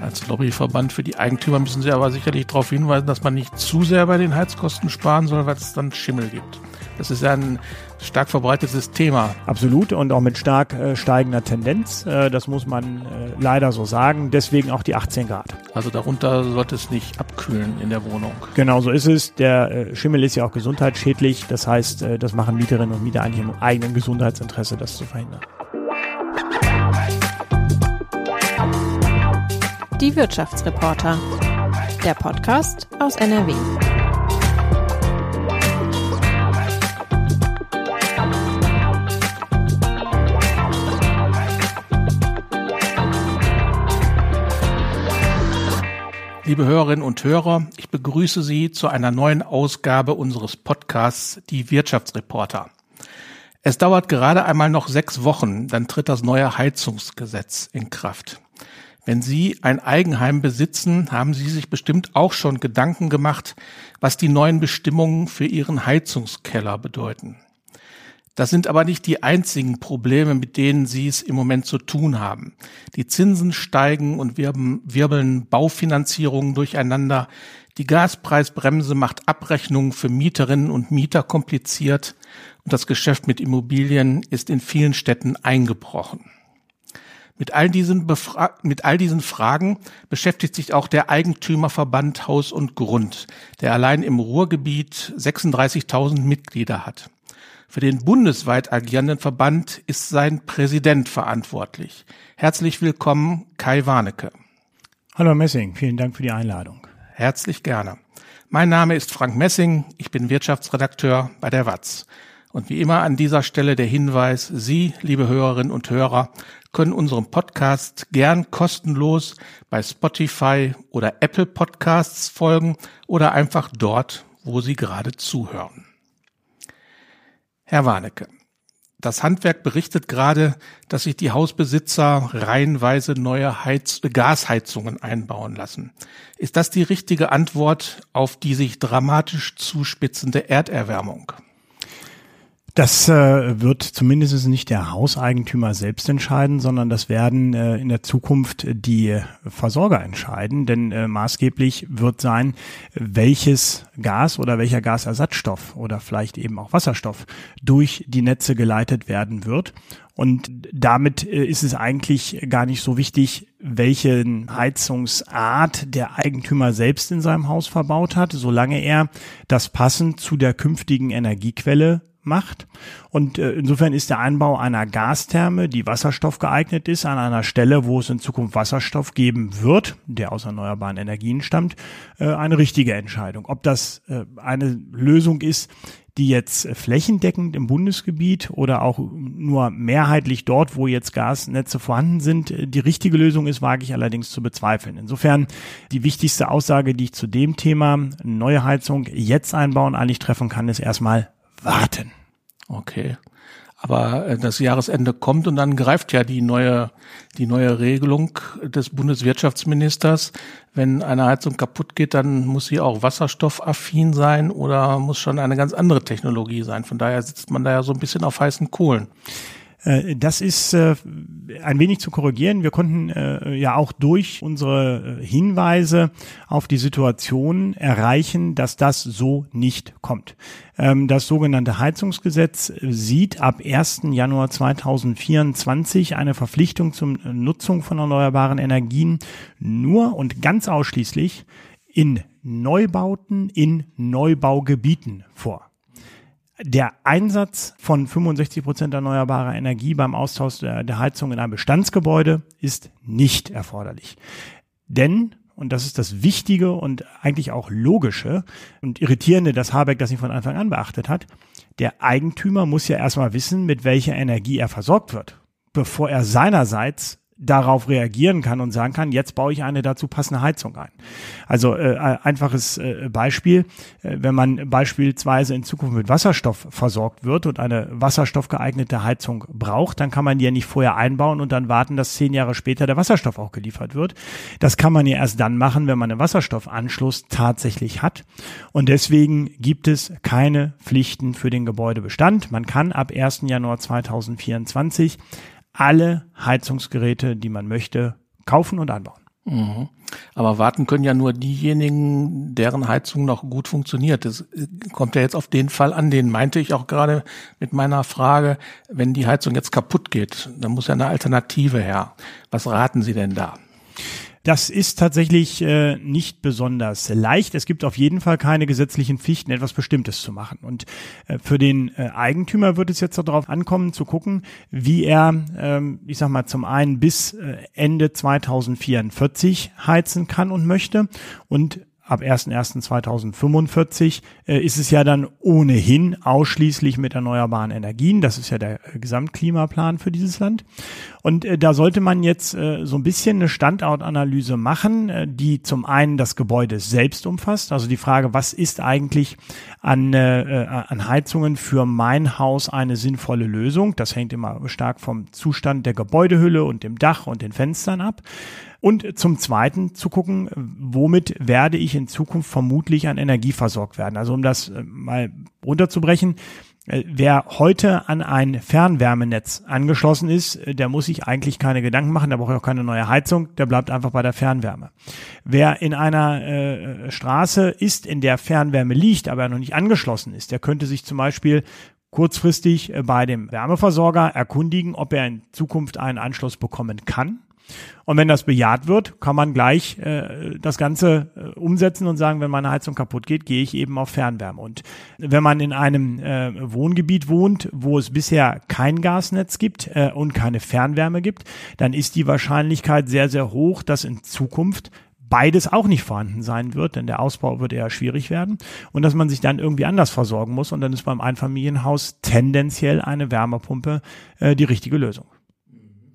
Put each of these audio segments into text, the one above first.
Als Lobbyverband für die Eigentümer müssen Sie aber sicherlich darauf hinweisen, dass man nicht zu sehr bei den Heizkosten sparen soll, weil es dann Schimmel gibt. Das ist ja ein stark verbreitetes Thema. Absolut und auch mit stark äh, steigender Tendenz. Äh, das muss man äh, leider so sagen. Deswegen auch die 18 Grad. Also darunter sollte es nicht abkühlen in der Wohnung. Genau so ist es. Der äh, Schimmel ist ja auch gesundheitsschädlich. Das heißt, äh, das machen Mieterinnen und Mieter eigentlich im eigenen Gesundheitsinteresse, das zu verhindern. Die Wirtschaftsreporter. Der Podcast aus NRW. Liebe Hörerinnen und Hörer, ich begrüße Sie zu einer neuen Ausgabe unseres Podcasts Die Wirtschaftsreporter. Es dauert gerade einmal noch sechs Wochen, dann tritt das neue Heizungsgesetz in Kraft. Wenn Sie ein Eigenheim besitzen, haben Sie sich bestimmt auch schon Gedanken gemacht, was die neuen Bestimmungen für Ihren Heizungskeller bedeuten. Das sind aber nicht die einzigen Probleme, mit denen Sie es im Moment zu tun haben. Die Zinsen steigen und wirbeln Baufinanzierungen durcheinander. Die Gaspreisbremse macht Abrechnungen für Mieterinnen und Mieter kompliziert und das Geschäft mit Immobilien ist in vielen Städten eingebrochen. Mit all diesen, Befra mit all diesen Fragen beschäftigt sich auch der Eigentümerverband Haus und Grund, der allein im Ruhrgebiet 36.000 Mitglieder hat. Für den bundesweit agierenden Verband ist sein Präsident verantwortlich. Herzlich willkommen, Kai Warnecke. Hallo Messing, vielen Dank für die Einladung. Herzlich gerne. Mein Name ist Frank Messing, ich bin Wirtschaftsredakteur bei der WAZ. Und wie immer an dieser Stelle der Hinweis, Sie, liebe Hörerinnen und Hörer, können unserem Podcast gern kostenlos bei Spotify oder Apple Podcasts folgen oder einfach dort, wo Sie gerade zuhören. Herr Warnecke, das Handwerk berichtet gerade, dass sich die Hausbesitzer reihenweise neue Heiz Gasheizungen einbauen lassen. Ist das die richtige Antwort auf die sich dramatisch zuspitzende Erderwärmung? Das äh, wird zumindest nicht der Hauseigentümer selbst entscheiden, sondern das werden äh, in der Zukunft die Versorger entscheiden. Denn äh, maßgeblich wird sein, welches Gas oder welcher Gasersatzstoff oder vielleicht eben auch Wasserstoff durch die Netze geleitet werden wird. Und damit äh, ist es eigentlich gar nicht so wichtig, welchen Heizungsart der Eigentümer selbst in seinem Haus verbaut hat, solange er das passend zu der künftigen Energiequelle macht. Und äh, insofern ist der Einbau einer Gastherme, die Wasserstoff geeignet ist, an einer Stelle, wo es in Zukunft Wasserstoff geben wird, der aus erneuerbaren Energien stammt, äh, eine richtige Entscheidung. Ob das äh, eine Lösung ist, die jetzt flächendeckend im Bundesgebiet oder auch nur mehrheitlich dort, wo jetzt Gasnetze vorhanden sind, die richtige Lösung ist, wage ich allerdings zu bezweifeln. Insofern die wichtigste Aussage, die ich zu dem Thema neue Heizung jetzt einbauen eigentlich treffen kann, ist erstmal warten. Okay. Aber äh, das Jahresende kommt und dann greift ja die neue, die neue Regelung des Bundeswirtschaftsministers. Wenn eine Heizung kaputt geht, dann muss sie auch wasserstoffaffin sein oder muss schon eine ganz andere Technologie sein. Von daher sitzt man da ja so ein bisschen auf heißen Kohlen. Äh, das ist äh, ein wenig zu korrigieren. Wir konnten äh, ja auch durch unsere Hinweise auf die Situation erreichen, dass das so nicht kommt. Ähm, das sogenannte Heizungsgesetz sieht ab 1. Januar 2024 eine Verpflichtung zur Nutzung von erneuerbaren Energien nur und ganz ausschließlich in Neubauten in Neubaugebieten vor der Einsatz von 65 Prozent erneuerbarer Energie beim Austausch der, der Heizung in einem Bestandsgebäude ist nicht erforderlich. Denn und das ist das Wichtige und eigentlich auch Logische und Irritierende, dass Habeck das nicht von Anfang an beachtet hat. Der Eigentümer muss ja erstmal wissen, mit welcher Energie er versorgt wird, bevor er seinerseits darauf reagieren kann und sagen kann, jetzt baue ich eine dazu passende Heizung ein. Also äh, einfaches äh, Beispiel, äh, wenn man beispielsweise in Zukunft mit Wasserstoff versorgt wird und eine wasserstoffgeeignete Heizung braucht, dann kann man die ja nicht vorher einbauen und dann warten, dass zehn Jahre später der Wasserstoff auch geliefert wird. Das kann man ja erst dann machen, wenn man einen Wasserstoffanschluss tatsächlich hat. Und deswegen gibt es keine Pflichten für den Gebäudebestand. Man kann ab 1. Januar 2024 alle Heizungsgeräte, die man möchte, kaufen und anbauen. Mhm. Aber warten können ja nur diejenigen, deren Heizung noch gut funktioniert. Das äh, kommt ja jetzt auf den Fall an, den meinte ich auch gerade mit meiner Frage, wenn die Heizung jetzt kaputt geht, dann muss ja eine Alternative her. Was raten Sie denn da? Das ist tatsächlich äh, nicht besonders leicht. Es gibt auf jeden Fall keine gesetzlichen Pflichten, etwas Bestimmtes zu machen. Und äh, für den äh, Eigentümer wird es jetzt darauf ankommen, zu gucken, wie er, ähm, ich sag mal, zum einen bis äh, Ende 2044 heizen kann und möchte und ab 1.1.2045 äh, ist es ja dann ohnehin ausschließlich mit erneuerbaren Energien. Das ist ja der äh, Gesamtklimaplan für dieses Land. Und äh, da sollte man jetzt äh, so ein bisschen eine Standortanalyse machen, äh, die zum einen das Gebäude selbst umfasst. Also die Frage, was ist eigentlich an, äh, an Heizungen für mein Haus eine sinnvolle Lösung? Das hängt immer stark vom Zustand der Gebäudehülle und dem Dach und den Fenstern ab. Und zum Zweiten zu gucken, womit werde ich in Zukunft vermutlich an Energie versorgt werden. Also um das äh, mal runterzubrechen, äh, Wer heute an ein Fernwärmenetz angeschlossen ist, äh, der muss sich eigentlich keine Gedanken machen, der braucht auch keine neue Heizung, der bleibt einfach bei der Fernwärme. Wer in einer äh, Straße ist, in der Fernwärme liegt, aber noch nicht angeschlossen ist, der könnte sich zum Beispiel kurzfristig bei dem Wärmeversorger erkundigen, ob er in Zukunft einen Anschluss bekommen kann und wenn das bejaht wird, kann man gleich äh, das Ganze äh, umsetzen und sagen, wenn meine Heizung kaputt geht, gehe ich eben auf Fernwärme. Und wenn man in einem äh, Wohngebiet wohnt, wo es bisher kein Gasnetz gibt äh, und keine Fernwärme gibt, dann ist die Wahrscheinlichkeit sehr, sehr hoch, dass in Zukunft beides auch nicht vorhanden sein wird, denn der Ausbau wird eher schwierig werden und dass man sich dann irgendwie anders versorgen muss und dann ist beim Einfamilienhaus tendenziell eine Wärmepumpe äh, die richtige Lösung.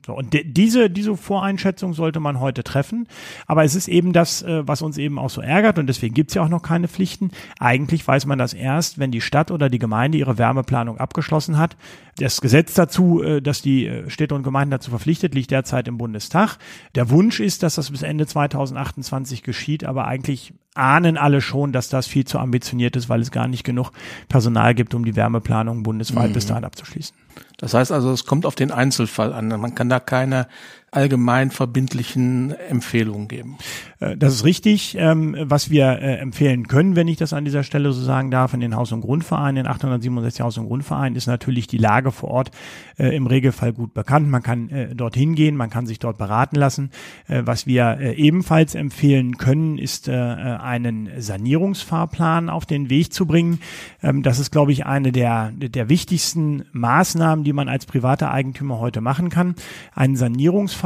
So, und diese, diese Voreinschätzung sollte man heute treffen. Aber es ist eben das, äh, was uns eben auch so ärgert und deswegen gibt's ja auch noch keine Pflichten. Eigentlich weiß man das erst, wenn die Stadt oder die Gemeinde ihre Wärmeplanung abgeschlossen hat. Das Gesetz dazu, äh, dass die äh, Städte und Gemeinden dazu verpflichtet, liegt derzeit im Bundestag. Der Wunsch ist, dass das bis Ende 2028 geschieht, aber eigentlich ahnen alle schon, dass das viel zu ambitioniert ist, weil es gar nicht genug Personal gibt, um die Wärmeplanung bundesweit mhm. bis dahin abzuschließen. Das heißt also, es kommt auf den Einzelfall an. Man kann da keine allgemein verbindlichen Empfehlungen geben. Äh, das ist richtig. Ähm, was wir äh, empfehlen können, wenn ich das an dieser Stelle so sagen darf, in den Haus- und Grundvereinen, den 867 Haus- und Grundvereinen, ist natürlich die Lage vor Ort äh, im Regelfall gut bekannt. Man kann dorthin gehen, man kann sich dort beraten lassen. Was wir ebenfalls empfehlen können, ist einen Sanierungsfahrplan auf den Weg zu bringen. Ähm, das ist, glaube ich, eine der, der wichtigsten Maßnahmen, die man als privater Eigentümer heute machen kann. Einen Sanierungsfahrplan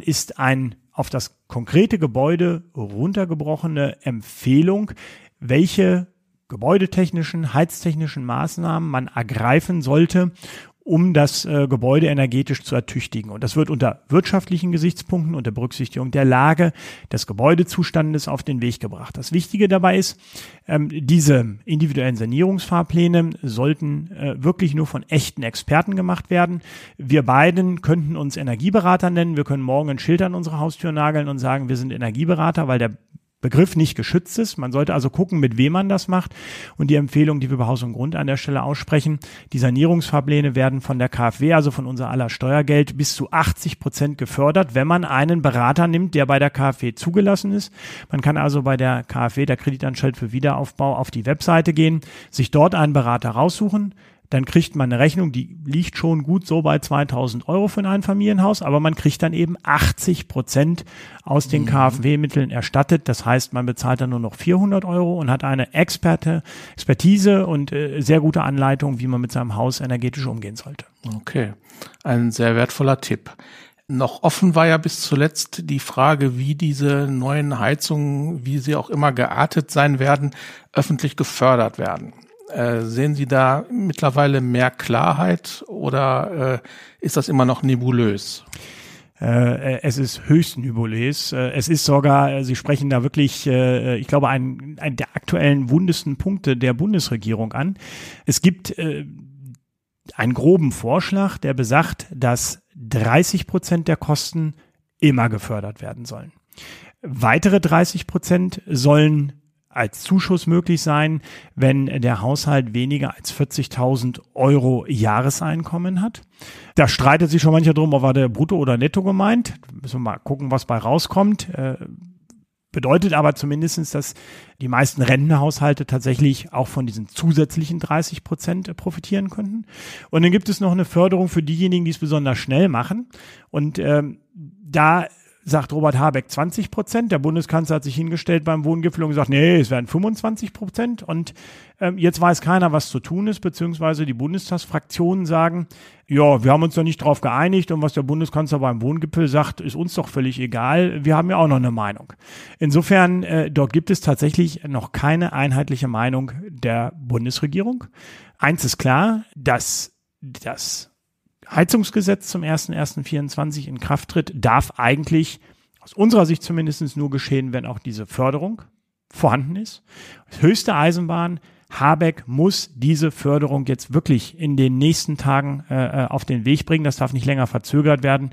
ist ein auf das konkrete Gebäude runtergebrochene Empfehlung, welche gebäudetechnischen, heiztechnischen Maßnahmen man ergreifen sollte, um das äh, Gebäude energetisch zu ertüchtigen. Und das wird unter wirtschaftlichen Gesichtspunkten, unter Berücksichtigung der Lage des Gebäudezustandes auf den Weg gebracht. Das Wichtige dabei ist, ähm, diese individuellen Sanierungsfahrpläne sollten äh, wirklich nur von echten Experten gemacht werden. Wir beiden könnten uns Energieberater nennen. Wir können morgen ein Schild an unsere Haustür nageln und sagen, wir sind Energieberater, weil der Begriff nicht geschützt ist. Man sollte also gucken, mit wem man das macht. Und die Empfehlung, die wir bei Haus und Grund an der Stelle aussprechen, die Sanierungsfahrpläne werden von der KfW, also von unser aller Steuergeld, bis zu 80 Prozent gefördert, wenn man einen Berater nimmt, der bei der KfW zugelassen ist. Man kann also bei der KfW, der Kreditanstalt für Wiederaufbau, auf die Webseite gehen, sich dort einen Berater raussuchen, dann kriegt man eine Rechnung, die liegt schon gut so bei 2000 Euro für ein Einfamilienhaus, aber man kriegt dann eben 80 Prozent aus den mhm. KfW-Mitteln erstattet. Das heißt, man bezahlt dann nur noch 400 Euro und hat eine Experte, Expertise und äh, sehr gute Anleitung, wie man mit seinem Haus energetisch umgehen sollte. Okay, ein sehr wertvoller Tipp. Noch offen war ja bis zuletzt die Frage, wie diese neuen Heizungen, wie sie auch immer geartet sein werden, öffentlich gefördert werden. Äh, sehen Sie da mittlerweile mehr Klarheit oder äh, ist das immer noch nebulös? Äh, es ist höchst nebulös. Äh, es ist sogar, äh, Sie sprechen da wirklich, ich glaube, einen, einen der aktuellen wundesten Punkte der Bundesregierung an. Es gibt einen groben Vorschlag, der besagt, dass 30 Prozent der Kosten immer gefördert werden sollen. Weitere 30 Prozent sollen als Zuschuss möglich sein, wenn der Haushalt weniger als 40.000 Euro Jahreseinkommen hat. Da streitet sich schon mancher drum, ob war der Brutto oder Netto gemeint. Müssen wir mal gucken, was bei rauskommt. Äh, bedeutet aber zumindestens, dass die meisten Rentenhaushalte tatsächlich auch von diesen zusätzlichen 30 Prozent profitieren könnten. Und dann gibt es noch eine Förderung für diejenigen, die es besonders schnell machen. Und ähm, da sagt Robert Habeck 20 Prozent. Der Bundeskanzler hat sich hingestellt beim Wohngipfel und gesagt, nee, es werden 25 Prozent. Und ähm, jetzt weiß keiner, was zu tun ist, beziehungsweise die Bundestagsfraktionen sagen, ja, wir haben uns noch nicht darauf geeinigt und was der Bundeskanzler beim Wohngipfel sagt, ist uns doch völlig egal. Wir haben ja auch noch eine Meinung. Insofern, äh, dort gibt es tatsächlich noch keine einheitliche Meinung der Bundesregierung. Eins ist klar, dass das Heizungsgesetz zum 01.01.24 in Kraft tritt, darf eigentlich aus unserer Sicht zumindest nur geschehen, wenn auch diese Förderung vorhanden ist. höchste Eisenbahn, Habeck muss diese Förderung jetzt wirklich in den nächsten Tagen äh, äh, auf den Weg bringen. Das darf nicht länger verzögert werden.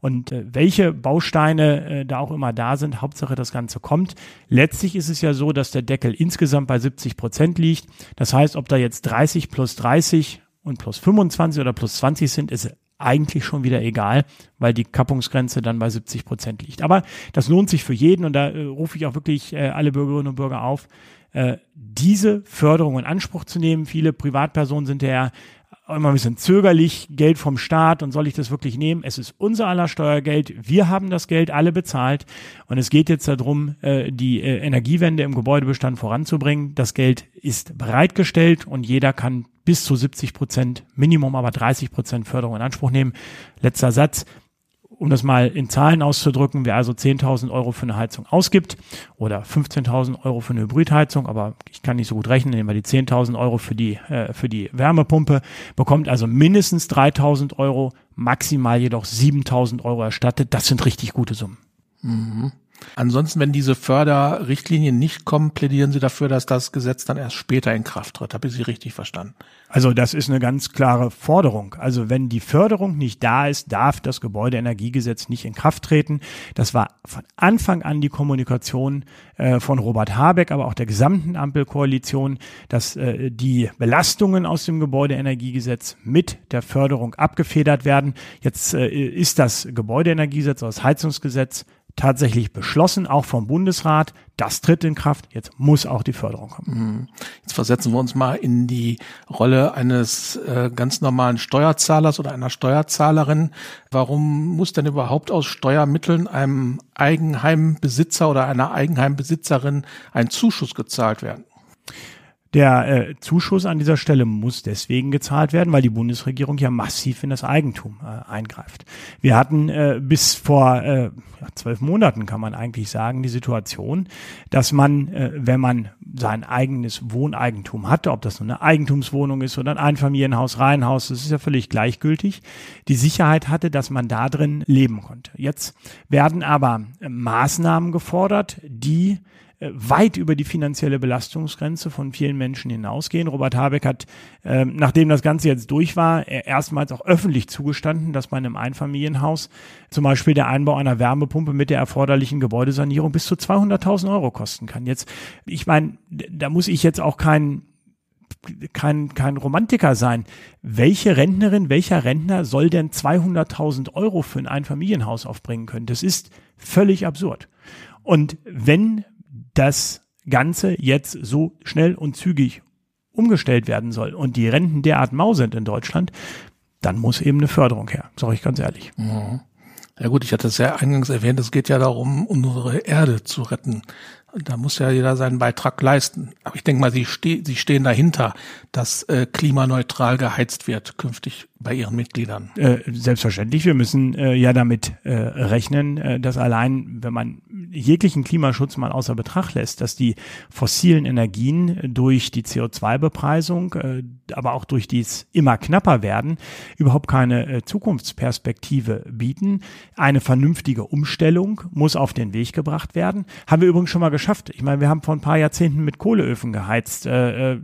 Und äh, welche Bausteine äh, da auch immer da sind, Hauptsache das Ganze kommt. Letztlich ist es ja so, dass der Deckel insgesamt bei 70 Prozent liegt. Das heißt, ob da jetzt 30 plus 30 und plus 25 oder plus 20 sind, ist eigentlich schon wieder egal, weil die Kappungsgrenze dann bei 70 Prozent liegt. Aber das lohnt sich für jeden und da äh, rufe ich auch wirklich äh, alle Bürgerinnen und Bürger auf, äh, diese Förderung in Anspruch zu nehmen. Viele Privatpersonen sind ja immer ein bisschen zögerlich, Geld vom Staat und soll ich das wirklich nehmen? Es ist unser aller Steuergeld. Wir haben das Geld alle bezahlt und es geht jetzt darum, äh, die äh, Energiewende im Gebäudebestand voranzubringen. Das Geld ist bereitgestellt und jeder kann bis zu 70 Prozent, Minimum aber 30 Prozent Förderung in Anspruch nehmen. Letzter Satz. Um das mal in Zahlen auszudrücken, wer also 10.000 Euro für eine Heizung ausgibt oder 15.000 Euro für eine Hybridheizung, aber ich kann nicht so gut rechnen, nehmen wir die 10.000 Euro für die, äh, für die Wärmepumpe, bekommt also mindestens 3.000 Euro, maximal jedoch 7.000 Euro erstattet. Das sind richtig gute Summen. Mhm. Ansonsten, wenn diese Förderrichtlinien nicht kommen, plädieren Sie dafür, dass das Gesetz dann erst später in Kraft tritt. Habe ich Sie richtig verstanden? Also das ist eine ganz klare Forderung. Also wenn die Förderung nicht da ist, darf das Gebäudeenergiegesetz nicht in Kraft treten. Das war von Anfang an die Kommunikation äh, von Robert Habeck, aber auch der gesamten Ampelkoalition, dass äh, die Belastungen aus dem Gebäudeenergiegesetz mit der Förderung abgefedert werden. Jetzt äh, ist das Gebäudeenergiegesetz, das Heizungsgesetz tatsächlich beschlossen, auch vom Bundesrat. Das tritt in Kraft. Jetzt muss auch die Förderung kommen. Mhm. Jetzt versetzen wir uns mal in die Rolle eines äh, ganz normalen Steuerzahlers oder einer Steuerzahlerin. Warum muss denn überhaupt aus Steuermitteln einem Eigenheimbesitzer oder einer Eigenheimbesitzerin ein Zuschuss gezahlt werden? Der äh, Zuschuss an dieser Stelle muss deswegen gezahlt werden, weil die Bundesregierung ja massiv in das Eigentum äh, eingreift. Wir hatten äh, bis vor äh, ja, zwölf Monaten, kann man eigentlich sagen, die Situation, dass man, äh, wenn man sein eigenes Wohneigentum hatte, ob das nur eine Eigentumswohnung ist oder ein Einfamilienhaus, Reihenhaus, das ist ja völlig gleichgültig, die Sicherheit hatte, dass man da drin leben konnte. Jetzt werden aber äh, Maßnahmen gefordert, die weit über die finanzielle Belastungsgrenze von vielen Menschen hinausgehen. Robert Habeck hat, äh, nachdem das Ganze jetzt durch war, erstmals auch öffentlich zugestanden, dass bei einem Einfamilienhaus zum Beispiel der Einbau einer Wärmepumpe mit der erforderlichen Gebäudesanierung bis zu 200.000 Euro kosten kann. Jetzt, ich meine, da muss ich jetzt auch kein kein, kein Romantiker sein. Welche Rentnerin, welcher Rentner soll denn 200.000 Euro für ein Einfamilienhaus aufbringen können? Das ist völlig absurd. Und wenn das Ganze jetzt so schnell und zügig umgestellt werden soll und die Renten derart mau sind in Deutschland, dann muss eben eine Förderung her, sage ich ganz ehrlich. Mhm. Ja gut, ich hatte es ja eingangs erwähnt, es geht ja darum, unsere Erde zu retten. Da muss ja jeder seinen Beitrag leisten. Aber ich denke mal, Sie, ste Sie stehen dahinter, dass äh, klimaneutral geheizt wird künftig bei Ihren Mitgliedern. Äh, selbstverständlich. Wir müssen äh, ja damit äh, rechnen, äh, dass allein, wenn man jeglichen Klimaschutz mal außer Betracht lässt, dass die fossilen Energien durch die CO2-Bepreisung, äh, aber auch durch dies immer knapper werden, überhaupt keine Zukunftsperspektive bieten. Eine vernünftige Umstellung muss auf den Weg gebracht werden. Haben wir übrigens schon mal geschafft. Ich meine, wir haben vor ein paar Jahrzehnten mit Kohleöfen geheizt. Äh, äh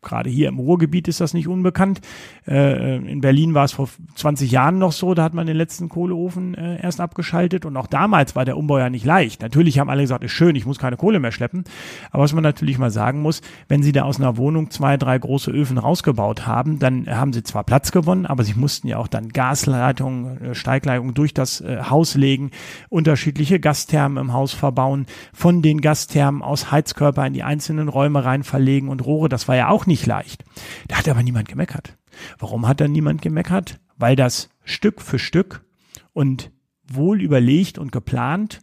Gerade hier im Ruhrgebiet ist das nicht unbekannt. Äh, in Berlin war es vor 20 Jahren noch so, da hat man den letzten Kohleofen äh, erst abgeschaltet und auch damals war der Umbau ja nicht leicht. Natürlich haben alle gesagt, ist schön, ich muss keine Kohle mehr schleppen. Aber was man natürlich mal sagen muss, wenn sie da aus einer Wohnung zwei, drei große Öfen rausgebaut haben, dann haben sie zwar Platz gewonnen, aber sie mussten ja auch dann Gasleitungen, äh, Steigleitungen durch das äh, Haus legen, unterschiedliche Gasthermen im Haus verbauen, von den Gasthermen aus Heizkörper in die einzelnen Räume rein verlegen und Rohre. Das war ja auch nicht leicht. Da hat aber niemand gemeckert. Warum hat da niemand gemeckert? Weil das Stück für Stück und wohl überlegt und geplant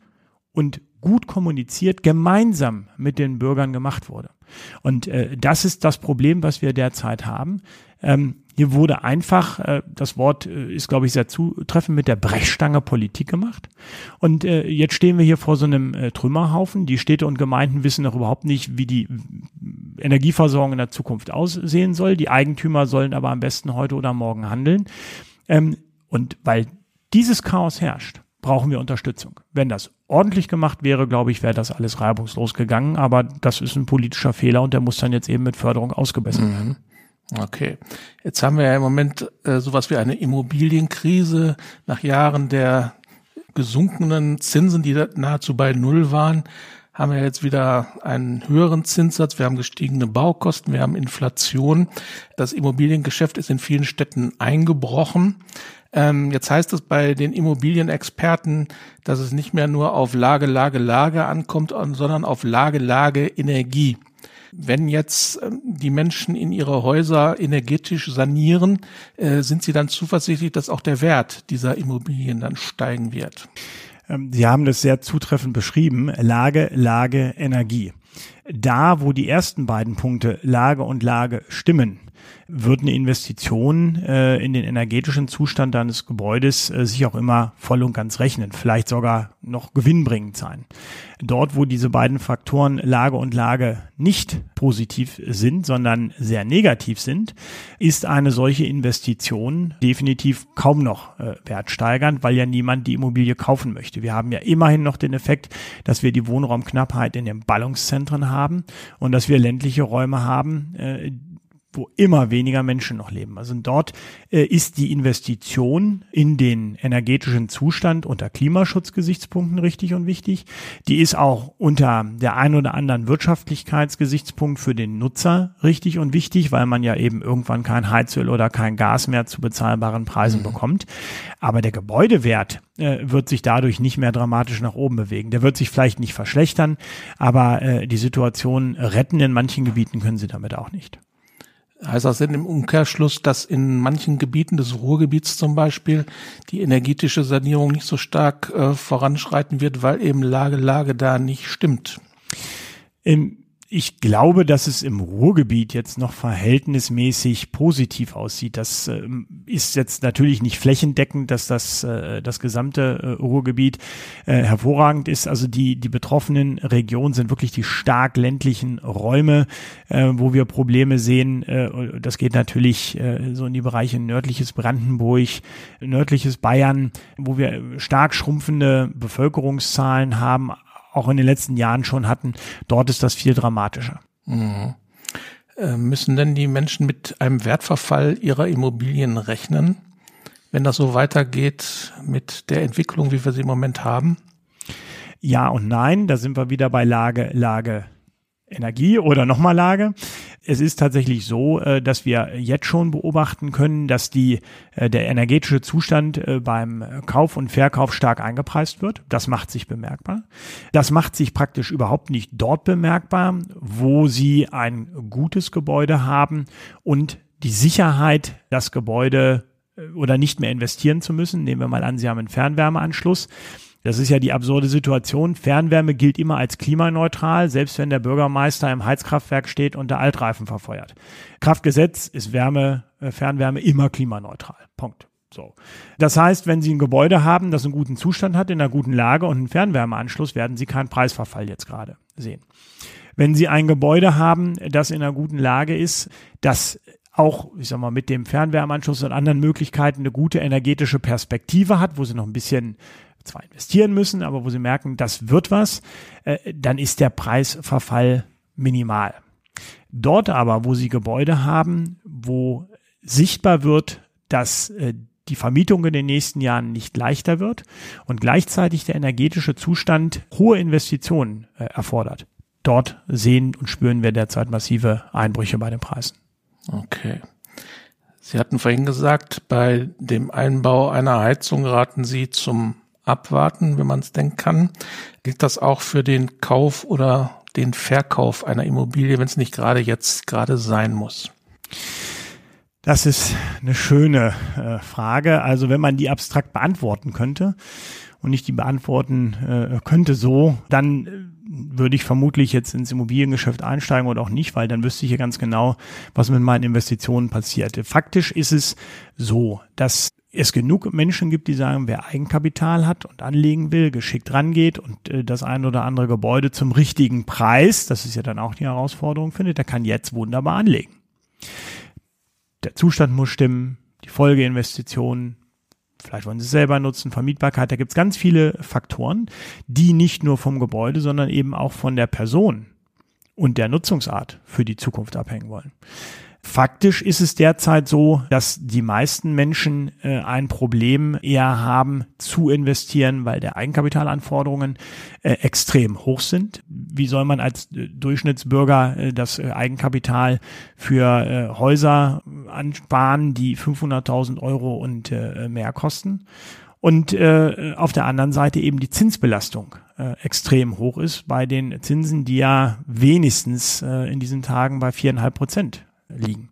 und gut kommuniziert gemeinsam mit den Bürgern gemacht wurde. Und äh, das ist das Problem, was wir derzeit haben. Ähm, hier wurde einfach, äh, das Wort äh, ist, glaube ich, sehr zutreffend, mit der Brechstange Politik gemacht. Und äh, jetzt stehen wir hier vor so einem äh, Trümmerhaufen. Die Städte und Gemeinden wissen noch überhaupt nicht, wie die Energieversorgung in der Zukunft aussehen soll. Die Eigentümer sollen aber am besten heute oder morgen handeln. Ähm, und weil dieses Chaos herrscht, brauchen wir Unterstützung. Wenn das ordentlich gemacht wäre, glaube ich, wäre das alles reibungslos gegangen. Aber das ist ein politischer Fehler und der muss dann jetzt eben mit Förderung ausgebessert werden. Mhm. Okay, jetzt haben wir ja im Moment äh, sowas wie eine Immobilienkrise nach Jahren der gesunkenen Zinsen, die nahezu bei Null waren, haben wir jetzt wieder einen höheren Zinssatz, wir haben gestiegene Baukosten, wir haben Inflation. Das Immobiliengeschäft ist in vielen Städten eingebrochen. Ähm, jetzt heißt es bei den Immobilienexperten, dass es nicht mehr nur auf Lage, Lage, Lage ankommt, sondern auf Lage, Lage, Energie. Wenn jetzt ähm, die Menschen in ihre Häuser energetisch sanieren, äh, sind sie dann zuversichtlich, dass auch der Wert dieser Immobilien dann steigen wird? Ähm, sie haben das sehr zutreffend beschrieben. Lage, Lage, Energie. Da, wo die ersten beiden Punkte Lage und Lage stimmen, wird eine Investition äh, in den energetischen Zustand deines Gebäudes äh, sich auch immer voll und ganz rechnen, vielleicht sogar noch gewinnbringend sein. Dort, wo diese beiden Faktoren Lage und Lage nicht positiv sind, sondern sehr negativ sind, ist eine solche Investition definitiv kaum noch äh, wertsteigernd, weil ja niemand die Immobilie kaufen möchte. Wir haben ja immerhin noch den Effekt, dass wir die Wohnraumknappheit in den Ballungszentren haben und dass wir ländliche Räume haben, äh, wo immer weniger Menschen noch leben. Also dort äh, ist die Investition in den energetischen Zustand unter Klimaschutzgesichtspunkten richtig und wichtig. Die ist auch unter der ein oder anderen Wirtschaftlichkeitsgesichtspunkt für den Nutzer richtig und wichtig, weil man ja eben irgendwann kein Heizöl oder kein Gas mehr zu bezahlbaren Preisen mhm. bekommt. Aber der Gebäudewert äh, wird sich dadurch nicht mehr dramatisch nach oben bewegen. Der wird sich vielleicht nicht verschlechtern, aber äh, die Situation retten in manchen Gebieten können sie damit auch nicht. Heißt das denn im Umkehrschluss, dass in manchen Gebieten des Ruhrgebiets zum Beispiel die energetische Sanierung nicht so stark äh, voranschreiten wird, weil eben Lage, Lage da nicht stimmt? Im ich glaube, dass es im Ruhrgebiet jetzt noch verhältnismäßig positiv aussieht. Das äh, ist jetzt natürlich nicht flächendeckend, dass das äh, das gesamte äh, Ruhrgebiet äh, hervorragend ist. Also die die betroffenen Regionen sind wirklich die stark ländlichen Räume, äh, wo wir Probleme sehen. Äh, das geht natürlich so in die Bereiche nördliches Brandenburg, nördliches Bayern, wo wir stark schrumpfende Bevölkerungszahlen haben, auch in den letzten Jahren schon hatten, dort ist das viel dramatischer. Mhm. Äh, müssen denn die Menschen mit einem Wertverfall ihrer Immobilien rechnen, wenn das so weitergeht mit der Entwicklung, wie wir sie im Moment haben? Ja und nein, da sind wir wieder bei Lage, Lage, Energie oder nochmal Lage. Es ist tatsächlich so, äh, dass wir jetzt schon beobachten können, dass die, äh, der energetische Zustand äh, beim Kauf und Verkauf stark eingepreist wird. Das macht sich bemerkbar. Das macht sich praktisch überhaupt nicht dort bemerkbar, wo Sie ein gutes Gebäude haben und die Sicherheit, das Gebäude oder nicht mehr investieren zu müssen. Nehmen wir mal an, Sie haben einen Fernwärmeanschluss das ist ja die absurde Situation. Fernwärme gilt immer als klimaneutral, selbst wenn der Bürgermeister im Heizkraftwerk steht und der Altreifen verfeuert. Kraftgesetz ist Wärme, äh, Fernwärme immer klimaneutral. Punkt. So. Das heißt, wenn Sie ein Gebäude haben, das einen guten Zustand hat, in einer guten Lage und einen Fernwärmeanschluss, werden Sie keinen Preisverfall jetzt gerade sehen. Wenn Sie ein Gebäude haben, das in einer guten Lage ist, das auch, ich sag mal, mit dem Fernwärmeanschluss und anderen Möglichkeiten eine gute energetische Perspektive hat, wo sie noch ein bisschen zwar investieren müssen, aber wo sie merken, das wird was, äh, dann ist der Preisverfall minimal. Dort aber, wo sie Gebäude haben, wo sichtbar wird, dass äh, die Vermietung in den nächsten Jahren nicht leichter wird und gleichzeitig der energetische Zustand hohe Investitionen äh, erfordert. Dort sehen und spüren wir derzeit massive Einbrüche bei den Preisen. Okay. Sie hatten vorhin gesagt, bei dem Einbau einer Heizung raten Sie zum Abwarten, wenn man es denken kann. Gilt das auch für den Kauf oder den Verkauf einer Immobilie, wenn es nicht gerade jetzt gerade sein muss? Das ist eine schöne äh, Frage. Also wenn man die abstrakt beantworten könnte und nicht die beantworten äh, könnte so, dann äh, würde ich vermutlich jetzt ins Immobiliengeschäft einsteigen oder auch nicht, weil dann wüsste ich ja ganz genau, was mit meinen Investitionen passiert. Faktisch ist es so, dass es genug Menschen gibt, die sagen, wer Eigenkapital hat und anlegen will, geschickt rangeht und äh, das ein oder andere Gebäude zum richtigen Preis, das ist ja dann auch die Herausforderung findet, der kann jetzt wunderbar anlegen der Zustand muss stimmen, die Folgeinvestitionen, vielleicht wollen sie es selber nutzen, Vermietbarkeit, da gibt es ganz viele Faktoren, die nicht nur vom Gebäude, sondern eben auch von der Person und der Nutzungsart für die Zukunft abhängen wollen. Faktisch ist es derzeit so, dass die meisten Menschen äh, ein Problem eher haben zu investieren, weil der Eigenkapitalanforderungen äh, extrem hoch sind. Wie soll man als äh, Durchschnittsbürger äh, das äh, Eigenkapital für äh, Häuser ansparen, die 500.000 Euro und mehr kosten? Und äh, auf der anderen Seite eben die Zinsbelastung äh, extrem hoch ist bei den Zinsen, die ja wenigstens äh, in diesen Tagen bei viereinhalb Prozent liegen.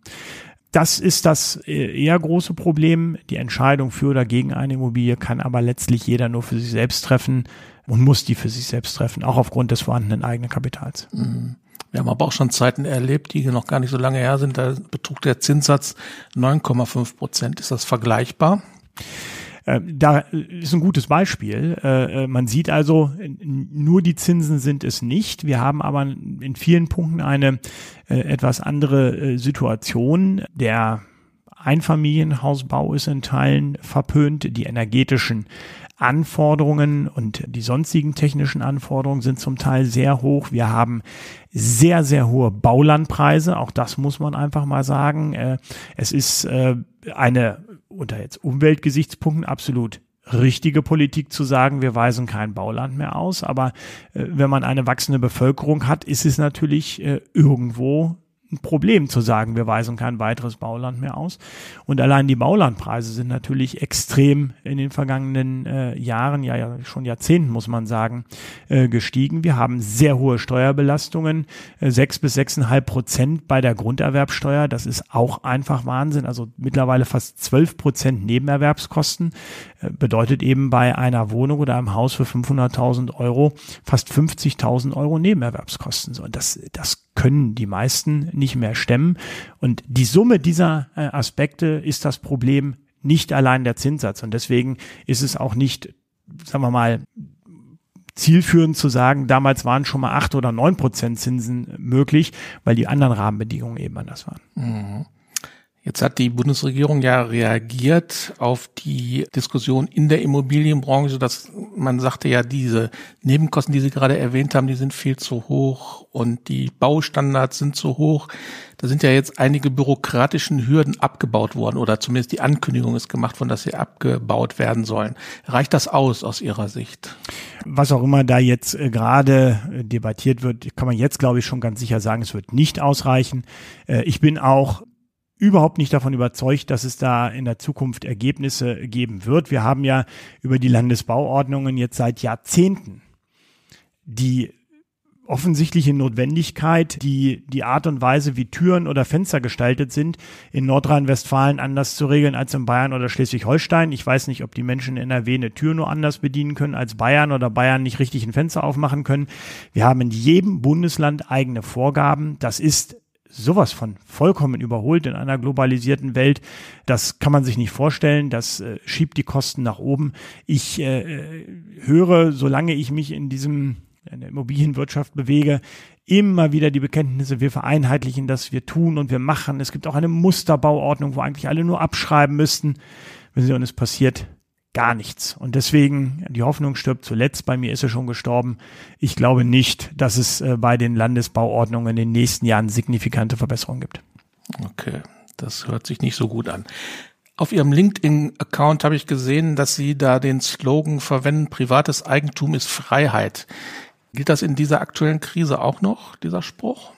Das ist das äh, eher große Problem. Die Entscheidung für oder gegen eine Immobilie kann aber letztlich jeder nur für sich selbst treffen und muss die für sich selbst treffen, auch aufgrund des vorhandenen eigenen Kapitals. Mhm. Wir haben aber auch schon Zeiten erlebt, die noch gar nicht so lange her sind. Da betrug der Zinssatz 9,5 Prozent. Ist das vergleichbar? Äh, da ist ein gutes Beispiel. Äh, äh, man sieht also, nur die Zinsen sind es nicht. Wir haben aber in vielen Punkten eine etwas andere Situation. Der Einfamilienhausbau ist in Teilen verpönt. Die energetischen Anforderungen und die sonstigen technischen Anforderungen sind zum Teil sehr hoch. Wir haben sehr, sehr hohe Baulandpreise. Auch das muss man einfach mal sagen. Es ist eine unter jetzt Umweltgesichtspunkten absolut richtige Politik zu sagen, wir weisen kein Bauland mehr aus. Aber äh, wenn man eine wachsende Bevölkerung hat, ist es natürlich äh, irgendwo ein Problem zu sagen, wir weisen kein weiteres Bauland mehr aus. Und allein die Baulandpreise sind natürlich extrem in den vergangenen äh, Jahren, ja, ja schon Jahrzehnten muss man sagen, äh, gestiegen. Wir haben sehr hohe Steuerbelastungen, äh, sechs bis sechseinhalb Prozent bei der Grunderwerbsteuer. Das ist auch einfach Wahnsinn. Also mittlerweile fast zwölf Prozent Nebenerwerbskosten äh, bedeutet eben bei einer Wohnung oder einem Haus für 500.000 Euro fast 50.000 Euro Nebenerwerbskosten. So, und das, das können die meisten nicht mehr stemmen. Und die Summe dieser äh, Aspekte ist das Problem nicht allein der Zinssatz. Und deswegen ist es auch nicht, sagen wir mal, zielführend zu sagen, damals waren schon mal acht oder neun Prozent Zinsen möglich, weil die anderen Rahmenbedingungen eben anders waren. Mhm. Jetzt hat die Bundesregierung ja reagiert auf die Diskussion in der Immobilienbranche, dass man sagte ja, diese Nebenkosten, die Sie gerade erwähnt haben, die sind viel zu hoch und die Baustandards sind zu hoch. Da sind ja jetzt einige bürokratischen Hürden abgebaut worden oder zumindest die Ankündigung ist gemacht worden, dass sie abgebaut werden sollen. Reicht das aus aus Ihrer Sicht? Was auch immer da jetzt äh, gerade äh, debattiert wird, kann man jetzt glaube ich schon ganz sicher sagen, es wird nicht ausreichen. Äh, ich bin auch überhaupt nicht davon überzeugt, dass es da in der Zukunft Ergebnisse geben wird. Wir haben ja über die Landesbauordnungen jetzt seit Jahrzehnten die offensichtliche Notwendigkeit, die die Art und Weise, wie Türen oder Fenster gestaltet sind, in Nordrhein-Westfalen anders zu regeln als in Bayern oder Schleswig-Holstein. Ich weiß nicht, ob die Menschen in NRW eine Tür nur anders bedienen können als Bayern oder Bayern nicht richtig ein Fenster aufmachen können. Wir haben in jedem Bundesland eigene Vorgaben. Das ist sowas von vollkommen überholt in einer globalisierten Welt. Das kann man sich nicht vorstellen. Das äh, schiebt die Kosten nach oben. Ich äh, höre, solange ich mich in diesem in der Immobilienwirtschaft bewege, immer wieder die Bekenntnisse, wir vereinheitlichen das, wir tun und wir machen. Es gibt auch eine Musterbauordnung, wo eigentlich alle nur abschreiben müssten. Wenn sie und es passiert gar nichts. Und deswegen, die Hoffnung stirbt zuletzt. Bei mir ist er schon gestorben. Ich glaube nicht, dass es äh, bei den Landesbauordnungen in den nächsten Jahren signifikante Verbesserungen gibt. Okay, das hört sich nicht so gut an. Auf Ihrem LinkedIn-Account habe ich gesehen, dass Sie da den Slogan verwenden, privates Eigentum ist Freiheit. Gilt das in dieser aktuellen Krise auch noch, dieser Spruch?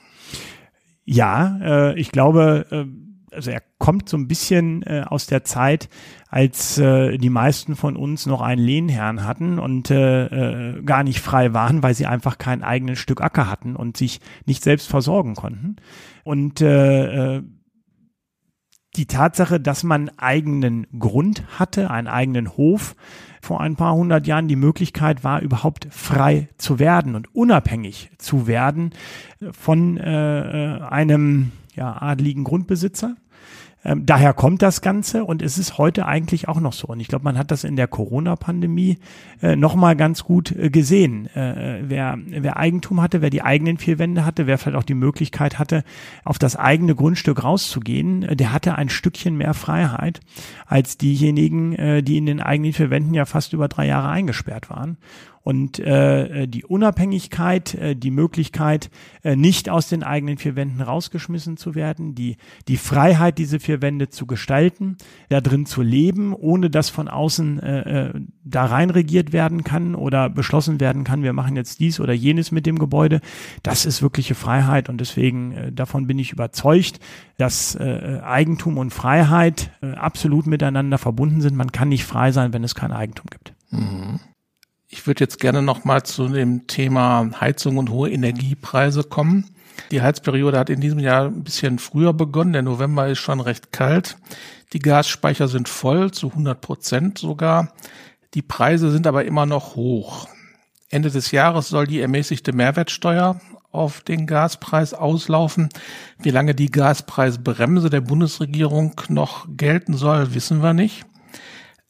Ja, äh, ich glaube, äh, also er kommt so ein bisschen äh, aus der Zeit, als äh, die meisten von uns noch einen Lehnherrn hatten und äh, äh, gar nicht frei waren, weil sie einfach kein eigenes Stück Acker hatten und sich nicht selbst versorgen konnten. Und äh, äh, die Tatsache, dass man eigenen Grund hatte, einen eigenen Hof, vor ein paar hundert Jahren die Möglichkeit war, überhaupt frei zu werden und unabhängig zu werden von äh, äh einem ja, adligen Grundbesitzer. Ähm, daher kommt das Ganze und es ist heute eigentlich auch noch so. Und ich glaube, man hat das in der Corona-Pandemie äh, nochmal ganz gut äh, gesehen. Äh, wer, wer Eigentum hatte, wer die eigenen vier Wände hatte, wer vielleicht auch die Möglichkeit hatte, auf das eigene Grundstück rauszugehen, äh, der hatte ein Stückchen mehr Freiheit als diejenigen, äh, die in den eigenen vier Wänden ja fast über drei Jahre eingesperrt waren und äh, die Unabhängigkeit, äh, die Möglichkeit, äh, nicht aus den eigenen vier Wänden rausgeschmissen zu werden, die, die Freiheit, diese vier Wände zu gestalten, da drin zu leben, ohne dass von außen äh, äh, da rein regiert werden kann oder beschlossen werden kann, wir machen jetzt dies oder jenes mit dem Gebäude. Das ist wirkliche Freiheit und deswegen äh, davon bin ich überzeugt, dass äh, Eigentum und Freiheit äh, absolut miteinander verbunden sind. Man kann nicht frei sein, wenn es kein Eigentum gibt. Mhm. Ich würde jetzt gerne noch mal zu dem Thema Heizung und hohe Energiepreise kommen. Die Heizperiode hat in diesem Jahr ein bisschen früher begonnen. Der November ist schon recht kalt. Die Gasspeicher sind voll, zu 100 Prozent sogar. Die Preise sind aber immer noch hoch. Ende des Jahres soll die ermäßigte Mehrwertsteuer auf den Gaspreis auslaufen. Wie lange die Gaspreisbremse der Bundesregierung noch gelten soll, wissen wir nicht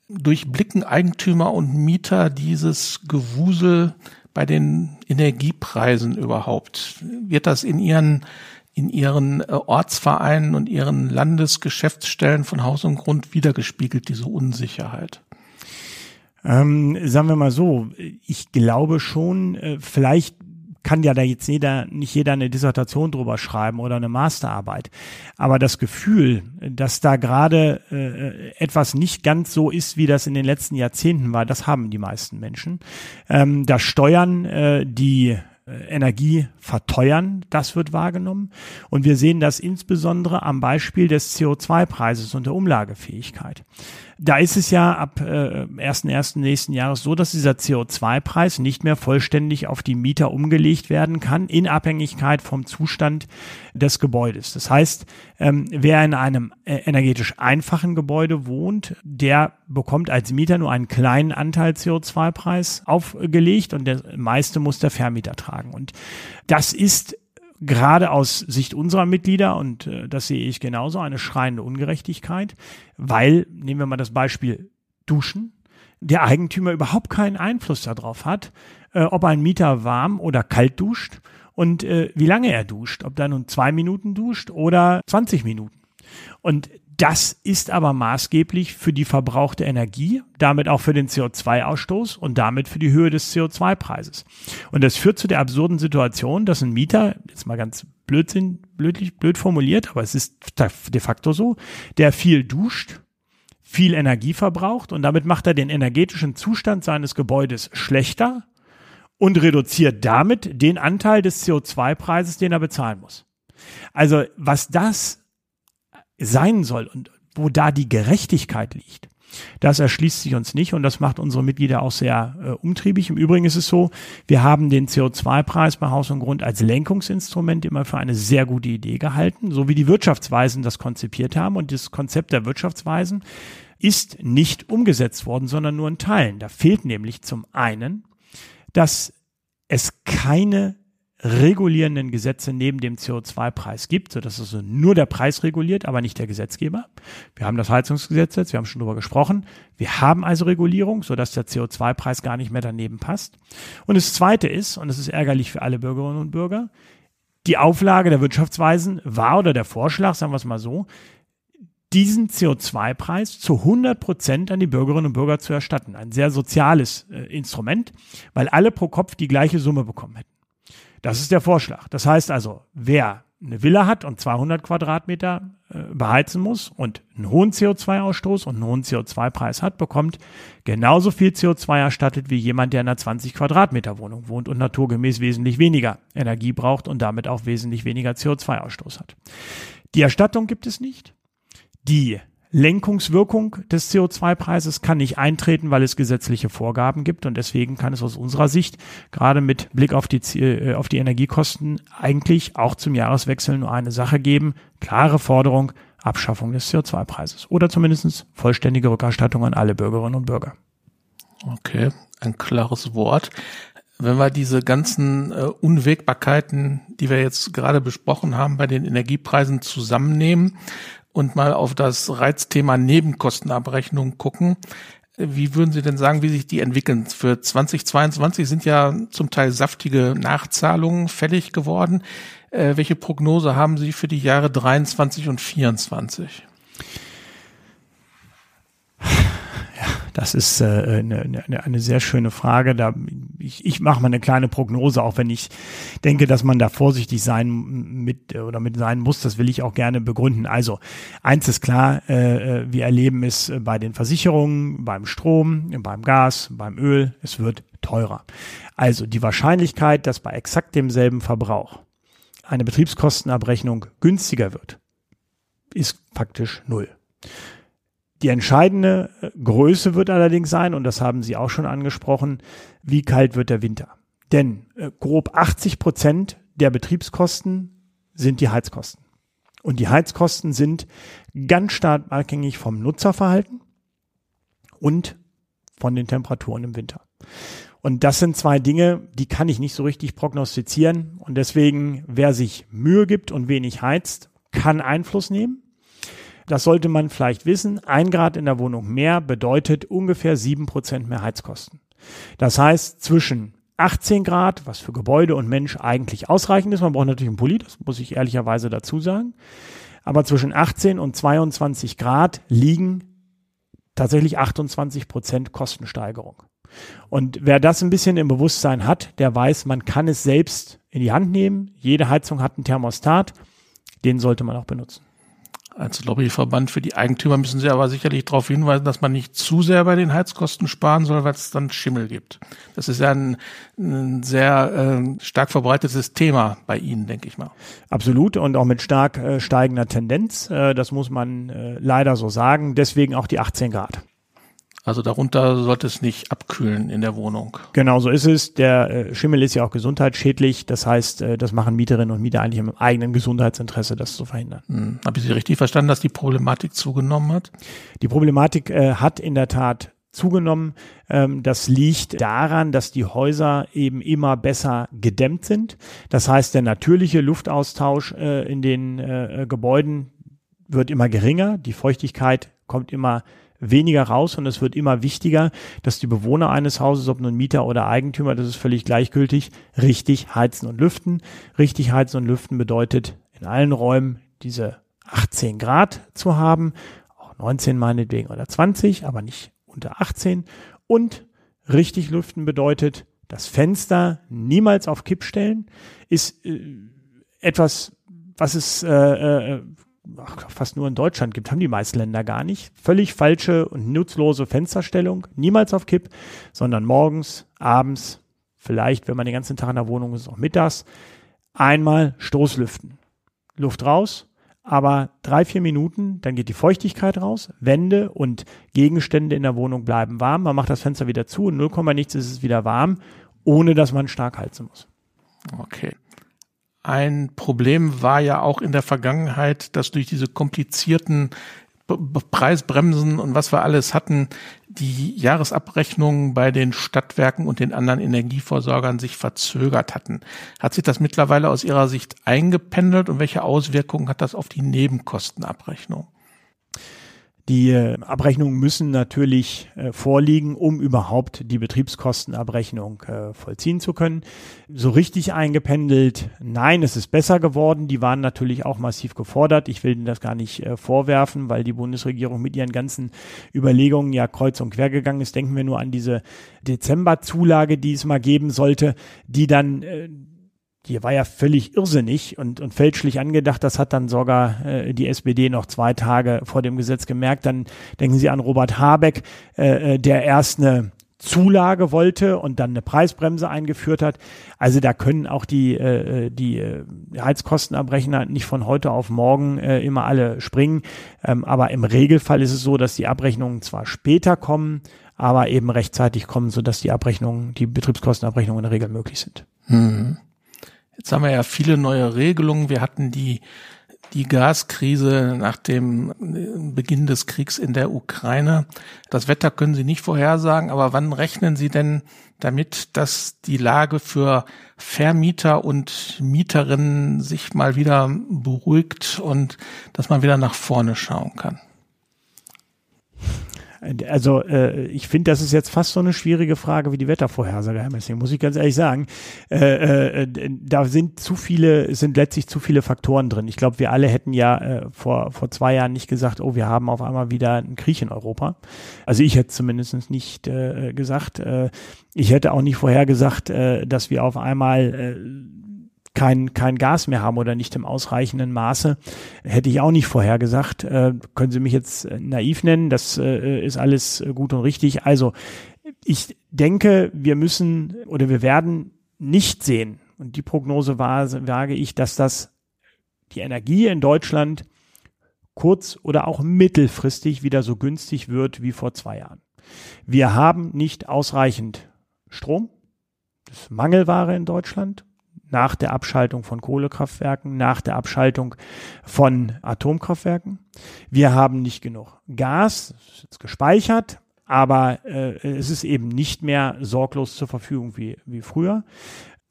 durchblicken Eigentümer und Mieter dieses Gewusel bei den Energiepreisen überhaupt? Wird das in ihren in ihren äh, Ortsvereinen und ihren Landesgeschäftsstellen von Haus und Grund wiedergespiegelt, diese Unsicherheit? Ähm, sagen wir mal so, ich glaube schon, äh, vielleicht kann ja da jetzt jeder, nicht jeder eine Dissertation drüber schreiben oder eine Masterarbeit. Aber das Gefühl, dass da gerade äh, etwas nicht ganz so ist, wie das in den letzten Jahrzehnten war, das haben die meisten Menschen. Ähm, da steuern äh, die äh, Energie verteuern, das wird wahrgenommen. Und wir sehen das insbesondere am Beispiel des CO2-Preises und der Umlagefähigkeit. Da ist es ja ab äh, 1.1. nächsten Jahres so, dass dieser CO2-Preis nicht mehr vollständig auf die Mieter umgelegt werden kann, in Abhängigkeit vom Zustand des Gebäudes. Das heißt, ähm, wer in einem äh, energetisch einfachen Gebäude wohnt, der bekommt als Mieter nur einen kleinen Anteil CO2-Preis aufgelegt und der meiste muss der Vermieter tragen. Und das ist gerade aus Sicht unserer Mitglieder, und äh, das sehe ich genauso, eine schreiende Ungerechtigkeit, weil, nehmen wir mal das Beispiel Duschen, der Eigentümer überhaupt keinen Einfluss darauf hat, äh, ob ein Mieter warm oder kalt duscht und äh, wie lange er duscht, ob er nun zwei Minuten duscht oder 20 Minuten. Und das ist aber maßgeblich für die verbrauchte Energie, damit auch für den CO2-Ausstoß und damit für die Höhe des CO2-Preises. Und das führt zu der absurden Situation, dass ein Mieter, jetzt mal ganz blödsinn, blödlich, blöd formuliert, aber es ist de facto so, der viel duscht, viel Energie verbraucht und damit macht er den energetischen Zustand seines Gebäudes schlechter und reduziert damit den Anteil des CO2-Preises, den er bezahlen muss. Also was das sein soll und wo da die Gerechtigkeit liegt. Das erschließt sich uns nicht und das macht unsere Mitglieder auch sehr äh, umtriebig. Im Übrigen ist es so, wir haben den CO2-Preis bei Haus und Grund als Lenkungsinstrument immer für eine sehr gute Idee gehalten, so wie die Wirtschaftsweisen das konzipiert haben. Und das Konzept der Wirtschaftsweisen ist nicht umgesetzt worden, sondern nur in Teilen. Da fehlt nämlich zum einen, dass es keine regulierenden Gesetze neben dem CO2-Preis gibt, sodass also nur der Preis reguliert, aber nicht der Gesetzgeber. Wir haben das Heizungsgesetz jetzt, wir haben schon drüber gesprochen. Wir haben also Regulierung, sodass der CO2-Preis gar nicht mehr daneben passt. Und das Zweite ist, und das ist ärgerlich für alle Bürgerinnen und Bürger, die Auflage der Wirtschaftsweisen war oder der Vorschlag, sagen wir es mal so, diesen CO2-Preis zu 100 Prozent an die Bürgerinnen und Bürger zu erstatten. Ein sehr soziales äh, Instrument, weil alle pro Kopf die gleiche Summe bekommen hätten. Das ist der Vorschlag. Das heißt also, wer eine Villa hat und 200 Quadratmeter äh, beheizen muss und einen hohen CO2-Ausstoß und einen hohen CO2-Preis hat, bekommt genauso viel CO2 erstattet wie jemand, der in einer 20 Quadratmeter Wohnung wohnt und naturgemäß wesentlich weniger Energie braucht und damit auch wesentlich weniger CO2-Ausstoß hat. Die Erstattung gibt es nicht. Die Lenkungswirkung des CO2-Preises kann nicht eintreten, weil es gesetzliche Vorgaben gibt und deswegen kann es aus unserer Sicht gerade mit Blick auf die, äh, auf die Energiekosten eigentlich auch zum Jahreswechsel nur eine Sache geben. Klare Forderung, Abschaffung des CO2-Preises oder zumindest vollständige Rückerstattung an alle Bürgerinnen und Bürger. Okay, ein klares Wort. Wenn wir diese ganzen äh, Unwägbarkeiten, die wir jetzt gerade besprochen haben, bei den Energiepreisen zusammennehmen, und mal auf das Reizthema Nebenkostenabrechnung gucken. Wie würden Sie denn sagen, wie sich die entwickeln? Für 2022 sind ja zum Teil saftige Nachzahlungen fällig geworden. Äh, welche Prognose haben Sie für die Jahre 23 und 24? Das ist äh, eine, eine, eine sehr schöne Frage. Da ich, ich mache mal eine kleine Prognose, auch wenn ich denke, dass man da vorsichtig sein mit oder mit sein muss. Das will ich auch gerne begründen. Also eins ist klar: äh, äh Wir erleben es bei den Versicherungen, beim Strom, beim Gas, beim Öl. Es wird teurer. Also die Wahrscheinlichkeit, dass bei exakt demselben Verbrauch eine Betriebskostenabrechnung günstiger wird, ist faktisch null. Die entscheidende äh, Größe wird allerdings sein, und das haben Sie auch schon angesprochen, wie kalt wird der Winter. Denn äh, grob 80 Prozent der Betriebskosten sind die Heizkosten. Und die Heizkosten sind ganz stark abhängig vom Nutzerverhalten und von den Temperaturen im Winter. Und das sind zwei Dinge, die kann ich nicht so richtig prognostizieren. Und deswegen, wer sich Mühe gibt und wenig heizt, kann Einfluss nehmen. Das sollte man vielleicht wissen. Ein Grad in der Wohnung mehr bedeutet ungefähr sieben Prozent mehr Heizkosten. Das heißt, zwischen 18 Grad, was für Gebäude und Mensch eigentlich ausreichend ist, man braucht natürlich einen Pulli, das muss ich ehrlicherweise dazu sagen, aber zwischen 18 und 22 Grad liegen tatsächlich 28 Prozent Kostensteigerung. Und wer das ein bisschen im Bewusstsein hat, der weiß, man kann es selbst in die Hand nehmen. Jede Heizung hat einen Thermostat, den sollte man auch benutzen. Als Lobbyverband für die Eigentümer müssen Sie aber sicherlich darauf hinweisen, dass man nicht zu sehr bei den Heizkosten sparen soll, weil es dann Schimmel gibt. Das ist ja ein, ein sehr äh, stark verbreitetes Thema bei Ihnen, denke ich mal. Absolut und auch mit stark äh, steigender Tendenz. Äh, das muss man äh, leider so sagen. Deswegen auch die 18 Grad. Also darunter sollte es nicht abkühlen in der Wohnung. Genau so ist es. Der äh, Schimmel ist ja auch gesundheitsschädlich. Das heißt, äh, das machen Mieterinnen und Mieter eigentlich im eigenen Gesundheitsinteresse, das zu verhindern. Hm. Habe ich Sie richtig verstanden, dass die Problematik zugenommen hat? Die Problematik äh, hat in der Tat zugenommen. Ähm, das liegt daran, dass die Häuser eben immer besser gedämmt sind. Das heißt, der natürliche Luftaustausch äh, in den Gebäuden wird immer geringer. Die Feuchtigkeit kommt immer weniger raus und es wird immer wichtiger, dass die Bewohner eines Hauses, ob nun Mieter oder Eigentümer, das ist völlig gleichgültig, richtig heizen und lüften. Richtig heizen und lüften bedeutet in allen Räumen diese 18 Grad zu haben, auch 19 meinetwegen oder 20, aber nicht unter 18. Und richtig lüften bedeutet, das Fenster niemals auf Kipp stellen, ist äh, etwas, was es äh, äh, ach, fast nur in Deutschland gibt, haben die meisten Länder gar nicht. Völlig falsche und nutzlose Fensterstellung, niemals auf Kipp, sondern morgens, abends, vielleicht, wenn man den ganzen Tag in der Wohnung ist, auch mittags, einmal Stoßlüften. Luft raus, aber drei, vier Minuten, dann geht die Feuchtigkeit raus, Wände und Gegenstände in der Wohnung bleiben warm, man macht das Fenster wieder zu und 0, nichts ist es wieder warm, ohne dass man stark heizen muss. Okay. Ein Problem war ja auch in der Vergangenheit, dass durch diese komplizierten Preisbremsen und was wir alles hatten, die Jahresabrechnungen bei den Stadtwerken und den anderen Energieversorgern sich verzögert hatten. Hat sich das mittlerweile aus Ihrer Sicht eingependelt und welche Auswirkungen hat das auf die Nebenkostenabrechnung? Die äh, Abrechnungen müssen natürlich äh, vorliegen, um überhaupt die Betriebskostenabrechnung äh, vollziehen zu können. So richtig eingependelt, nein, es ist besser geworden. Die waren natürlich auch massiv gefordert. Ich will Ihnen das gar nicht vorwerfen, weil die Bundesregierung mit ihren ganzen Überlegungen ja kreuz und quer gegangen ist. Denken wir nur an diese Dezemberzulage, die es mal geben sollte, die dann äh, die war ja völlig irrsinnig und, und fälschlich angedacht. Das hat dann sogar äh, die SPD noch zwei Tage vor dem Gesetz gemerkt. Dann denken Sie an Robert Habeck, äh, äh der erst eine Zulage wollte und dann eine Preisbremse eingeführt hat. Also da können auch die, äh, äh die äh, Heizkostenabrechner nicht von heute auf morgen äh, immer alle springen. Ähm, aber im Regelfall ist es so, dass die Abrechnungen zwar später kommen, aber eben rechtzeitig kommen, sodass die Abrechnungen, die Betriebskostenabrechnungen in der Regel möglich sind. Mhm. Jetzt haben wir ja viele neue Regelungen. Wir hatten die, die Gaskrise nach dem Beginn des Kriegs in der Ukraine. Das Wetter können Sie nicht vorhersagen, aber wann rechnen Sie denn damit, dass die Lage für Vermieter und Mieterinnen sich mal wieder beruhigt und dass man wieder nach vorne schauen kann? Also äh, ich finde, das ist jetzt fast so eine schwierige Frage wie die Wettervorhersage, Herr Messing, muss ich ganz ehrlich sagen. Äh, äh, da sind zu viele, sind letztlich zu viele Faktoren drin. Ich glaube, wir alle hätten ja äh, vor, vor zwei Jahren nicht gesagt, oh, wir haben auf einmal wieder einen Krieg in Europa. Also ich hätte zumindest nicht äh, gesagt. Äh, ich hätte auch nicht vorhergesagt, äh, dass wir auf einmal äh, kein, kein Gas mehr haben oder nicht im ausreichenden Maße. Hätte ich auch nicht vorhergesagt. Äh, können Sie mich jetzt äh, naiv nennen? Das äh, ist alles gut und richtig. Also ich denke, wir müssen oder wir werden nicht sehen, und die Prognose war, wage ich, dass das die Energie in Deutschland kurz- oder auch mittelfristig wieder so günstig wird wie vor zwei Jahren. Wir haben nicht ausreichend Strom. Das ist Mangelware in Deutschland nach der Abschaltung von Kohlekraftwerken, nach der Abschaltung von Atomkraftwerken. Wir haben nicht genug Gas, ist jetzt gespeichert, aber äh, es ist eben nicht mehr sorglos zur Verfügung wie, wie früher.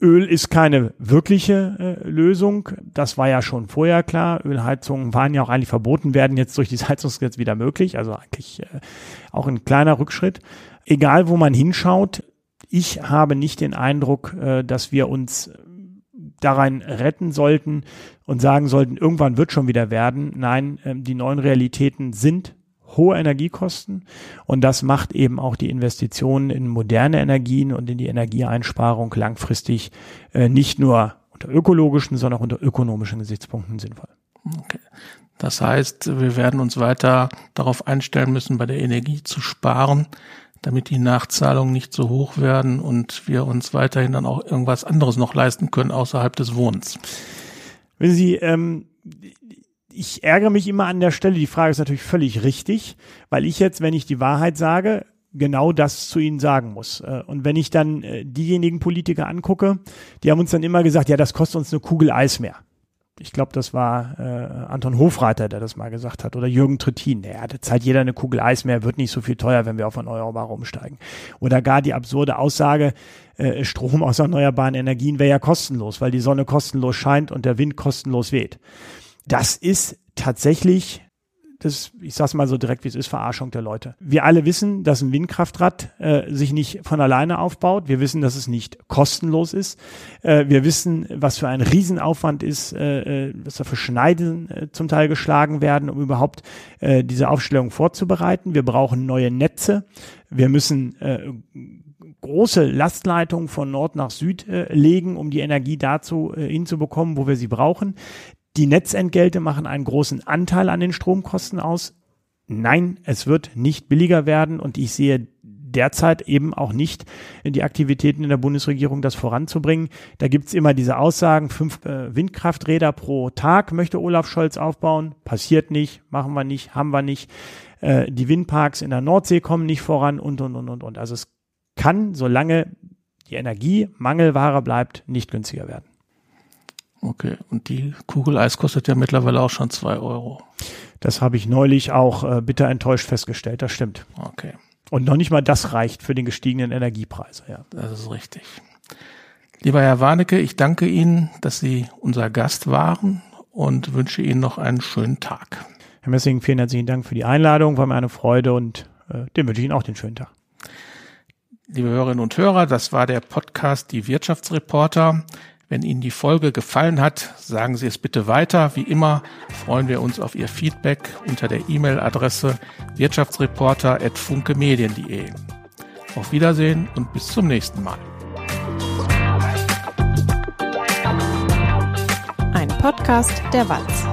Öl ist keine wirkliche äh, Lösung. Das war ja schon vorher klar. Ölheizungen waren ja auch eigentlich verboten, werden jetzt durch dieses Heizungsgesetz wieder möglich. Also eigentlich äh, auch ein kleiner Rückschritt. Egal, wo man hinschaut, ich habe nicht den Eindruck, äh, dass wir uns darein retten sollten und sagen sollten, irgendwann wird schon wieder werden. Nein, ähm, die neuen Realitäten sind hohe Energiekosten und das macht eben auch die Investitionen in moderne Energien und in die Energieeinsparung langfristig äh, nicht nur unter ökologischen, sondern auch unter ökonomischen Gesichtspunkten sinnvoll. Okay. Das heißt, wir werden uns weiter darauf einstellen müssen, bei der Energie zu sparen, damit die Nachzahlungen nicht so hoch werden und wir uns weiterhin dann auch irgendwas anderes noch leisten können außerhalb des Wohnens. Wenn Sie, ähm, ich ärgere mich immer an der Stelle, die Frage ist natürlich völlig richtig, weil ich jetzt, wenn ich die Wahrheit sage, genau das zu ihnen sagen muss. Äh, und wenn ich dann äh, diejenigen Politiker angucke, die haben uns dann immer gesagt, ja, das kostet uns eine Kugel Eis mehr ich glaube, das war äh, Anton Hofreiter, der das mal gesagt hat, oder Jürgen Trittin. Ja, da zahlt jeder eine Kugel Eis mehr, wird nicht so viel teuer, wenn wir auf Erneuerbare umsteigen. Oder gar die absurde Aussage, äh, Strom aus erneuerbaren Energien wäre ja kostenlos, weil die Sonne kostenlos scheint und der Wind kostenlos weht. Das ist tatsächlich das, ich sag's mal so direkt, wie es ist, Verarschung der Leute. Wir alle wissen, dass ein Windkraftrad äh, sich nicht von alleine aufbaut. Wir wissen, dass es nicht kostenlos ist. Äh, wir wissen, was für ein Riesenaufwand ist, äh, äh dass da für Schneiden äh, zum Teil geschlagen werden, um überhaupt äh, diese Aufstellung vorzubereiten. Wir brauchen neue Netze. Wir müssen äh, große Lastleitungen von Nord nach Süd äh, legen, um die Energie dazu äh, hinzubekommen, wo wir sie brauchen. Die Netzentgelte machen einen großen Anteil an den Stromkosten aus. Nein, es wird nicht billiger werden und ich sehe derzeit eben auch nicht die Aktivitäten in der Bundesregierung, das voranzubringen. Da gibt's immer diese Aussagen, fünf äh, Windkrafträder pro Tag möchte Olaf Scholz aufbauen. Passiert nicht, machen wir nicht, haben wir nicht. Äh, die Windparks in der Nordsee kommen nicht voran und, und, und, und, und. Also es kann, solange die Energie Mangelware bleibt, nicht günstiger werden. Okay, und die Kugel Eis kostet ja mittlerweile auch schon zwei Euro. Das habe ich neulich auch äh, bitter enttäuscht festgestellt, das stimmt. Okay. Und noch nicht mal das reicht für den gestiegenen Energiepreise, ja. Das ist richtig. Lieber Herr Warnecke, ich danke Ihnen, dass Sie unser Gast waren und wünsche Ihnen noch einen schönen Tag. Herr Messing, vielen herzlichen Dank für die Einladung, war mir eine Freude und äh, dem wünsche ich Ihnen auch den schönen Tag. Liebe Hörerinnen und Hörer, das war der Podcast Die Wirtschaftsreporter. Wenn Ihnen die Folge gefallen hat, sagen Sie es bitte weiter. Wie immer freuen wir uns auf Ihr Feedback unter der E-Mail-Adresse wirtschaftsreporter.funkemedien.de. Auf Wiedersehen und bis zum nächsten Mal. Ein Podcast der Walz.